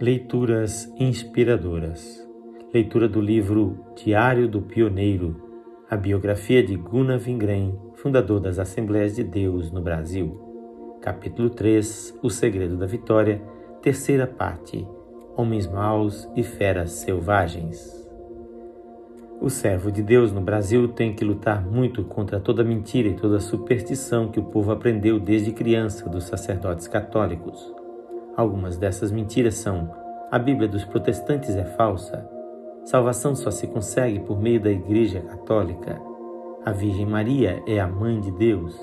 Leituras inspiradoras. Leitura do livro Diário do Pioneiro, a biografia de Gunnar Vingren, fundador das Assembleias de Deus no Brasil. Capítulo 3 O Segredo da Vitória, terceira parte Homens Maus e Feras Selvagens. O servo de Deus no Brasil tem que lutar muito contra toda mentira e toda superstição que o povo aprendeu desde criança dos sacerdotes católicos. Algumas dessas mentiras são: a Bíblia dos protestantes é falsa, salvação só se consegue por meio da Igreja Católica, a Virgem Maria é a mãe de Deus,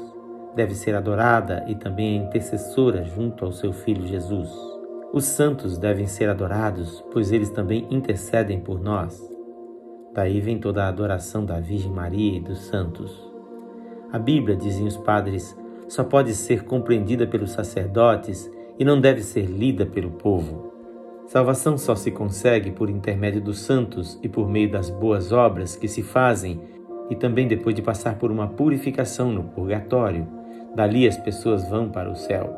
deve ser adorada e também é intercessora junto ao seu filho Jesus. Os santos devem ser adorados, pois eles também intercedem por nós. Daí vem toda a adoração da Virgem Maria e dos santos. A Bíblia, dizem os padres, só pode ser compreendida pelos sacerdotes e não deve ser lida pelo povo. Salvação só se consegue por intermédio dos santos e por meio das boas obras que se fazem e também depois de passar por uma purificação no purgatório. Dali as pessoas vão para o céu.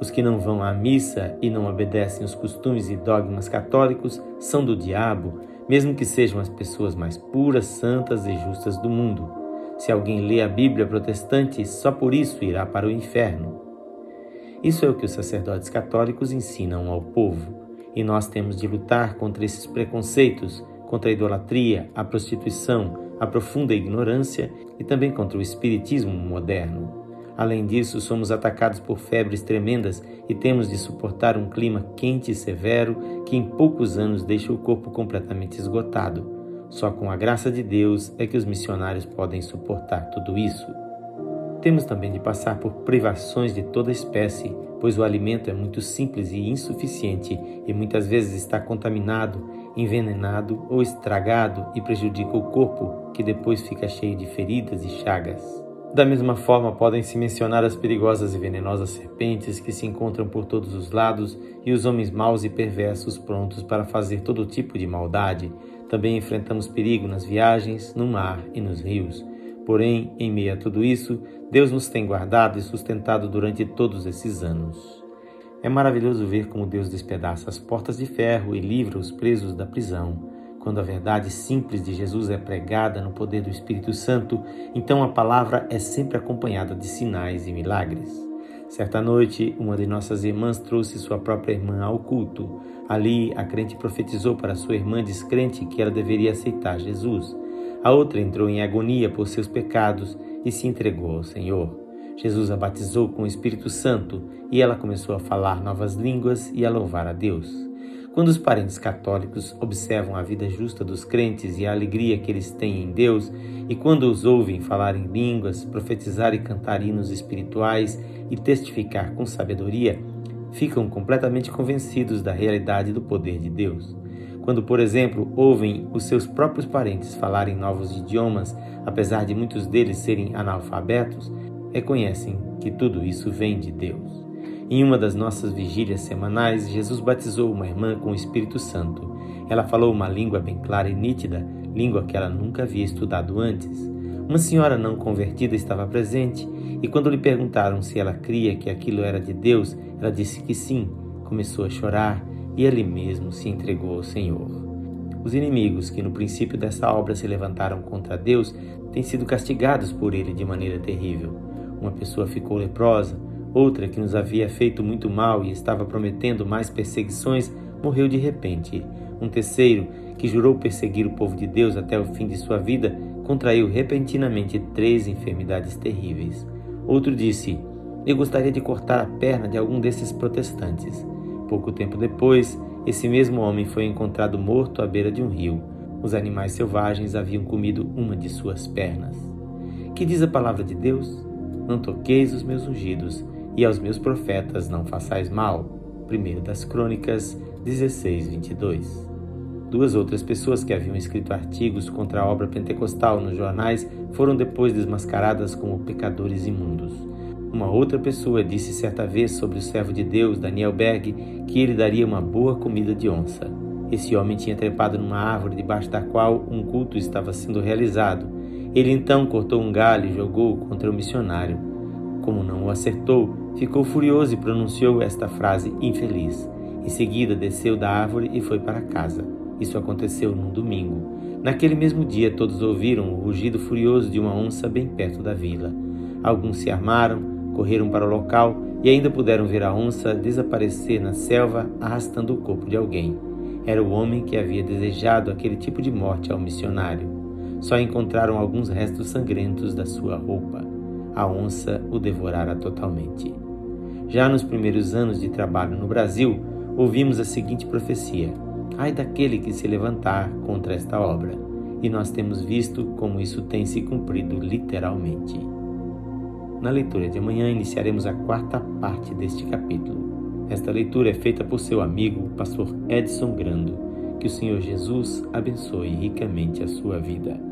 Os que não vão à missa e não obedecem os costumes e dogmas católicos são do diabo, mesmo que sejam as pessoas mais puras, santas e justas do mundo. Se alguém lê a Bíblia protestante, só por isso irá para o inferno. Isso é o que os sacerdotes católicos ensinam ao povo, e nós temos de lutar contra esses preconceitos, contra a idolatria, a prostituição, a profunda ignorância e também contra o espiritismo moderno. Além disso, somos atacados por febres tremendas e temos de suportar um clima quente e severo que em poucos anos deixa o corpo completamente esgotado. Só com a graça de Deus é que os missionários podem suportar tudo isso. Temos também de passar por privações de toda espécie, pois o alimento é muito simples e insuficiente e muitas vezes está contaminado, envenenado ou estragado e prejudica o corpo, que depois fica cheio de feridas e chagas. Da mesma forma, podem-se mencionar as perigosas e venenosas serpentes que se encontram por todos os lados e os homens maus e perversos prontos para fazer todo tipo de maldade. Também enfrentamos perigo nas viagens, no mar e nos rios. Porém, em meio a tudo isso, Deus nos tem guardado e sustentado durante todos esses anos. É maravilhoso ver como Deus despedaça as portas de ferro e livra os presos da prisão. Quando a verdade simples de Jesus é pregada no poder do Espírito Santo, então a palavra é sempre acompanhada de sinais e milagres. Certa noite, uma de nossas irmãs trouxe sua própria irmã ao culto. Ali, a crente profetizou para sua irmã descrente que ela deveria aceitar Jesus. A outra entrou em agonia por seus pecados e se entregou ao Senhor. Jesus a batizou com o Espírito Santo e ela começou a falar novas línguas e a louvar a Deus. Quando os parentes católicos observam a vida justa dos crentes e a alegria que eles têm em Deus, e quando os ouvem falar em línguas, profetizar e cantar hinos espirituais e testificar com sabedoria, ficam completamente convencidos da realidade do poder de Deus. Quando, por exemplo, ouvem os seus próprios parentes falarem novos idiomas, apesar de muitos deles serem analfabetos, reconhecem que tudo isso vem de Deus. Em uma das nossas vigílias semanais, Jesus batizou uma irmã com o Espírito Santo. Ela falou uma língua bem clara e nítida, língua que ela nunca havia estudado antes. Uma senhora não convertida estava presente e, quando lhe perguntaram se ela cria que aquilo era de Deus, ela disse que sim. Começou a chorar e ali mesmo se entregou ao Senhor. Os inimigos que no princípio dessa obra se levantaram contra Deus têm sido castigados por ele de maneira terrível. Uma pessoa ficou leprosa, outra que nos havia feito muito mal e estava prometendo mais perseguições morreu de repente. Um terceiro, que jurou perseguir o povo de Deus até o fim de sua vida, contraiu repentinamente três enfermidades terríveis. Outro disse: Eu gostaria de cortar a perna de algum desses protestantes. Pouco tempo depois, esse mesmo homem foi encontrado morto à beira de um rio. Os animais selvagens haviam comido uma de suas pernas. Que diz a palavra de Deus? Não toqueis os meus ungidos, e aos meus profetas não façais mal. 1 das Crônicas 16, 22. Duas outras pessoas que haviam escrito artigos contra a obra pentecostal nos jornais foram depois desmascaradas como pecadores imundos. Uma outra pessoa disse certa vez sobre o servo de Deus, Daniel Berg, que ele daria uma boa comida de onça. Esse homem tinha trepado numa árvore debaixo da qual um culto estava sendo realizado. Ele então cortou um galho e jogou contra o missionário. Como não o acertou, ficou furioso e pronunciou esta frase infeliz: Em seguida, desceu da árvore e foi para casa. Isso aconteceu num domingo. Naquele mesmo dia, todos ouviram o rugido furioso de uma onça bem perto da vila. Alguns se armaram, correram para o local e ainda puderam ver a onça desaparecer na selva arrastando o corpo de alguém. Era o homem que havia desejado aquele tipo de morte ao missionário. Só encontraram alguns restos sangrentos da sua roupa. A onça o devorara totalmente. Já nos primeiros anos de trabalho no Brasil, ouvimos a seguinte profecia: Ai daquele que se levantar contra esta obra. E nós temos visto como isso tem se cumprido literalmente. Na leitura de amanhã iniciaremos a quarta parte deste capítulo. Esta leitura é feita por seu amigo, pastor Edson Grando. Que o Senhor Jesus abençoe ricamente a sua vida.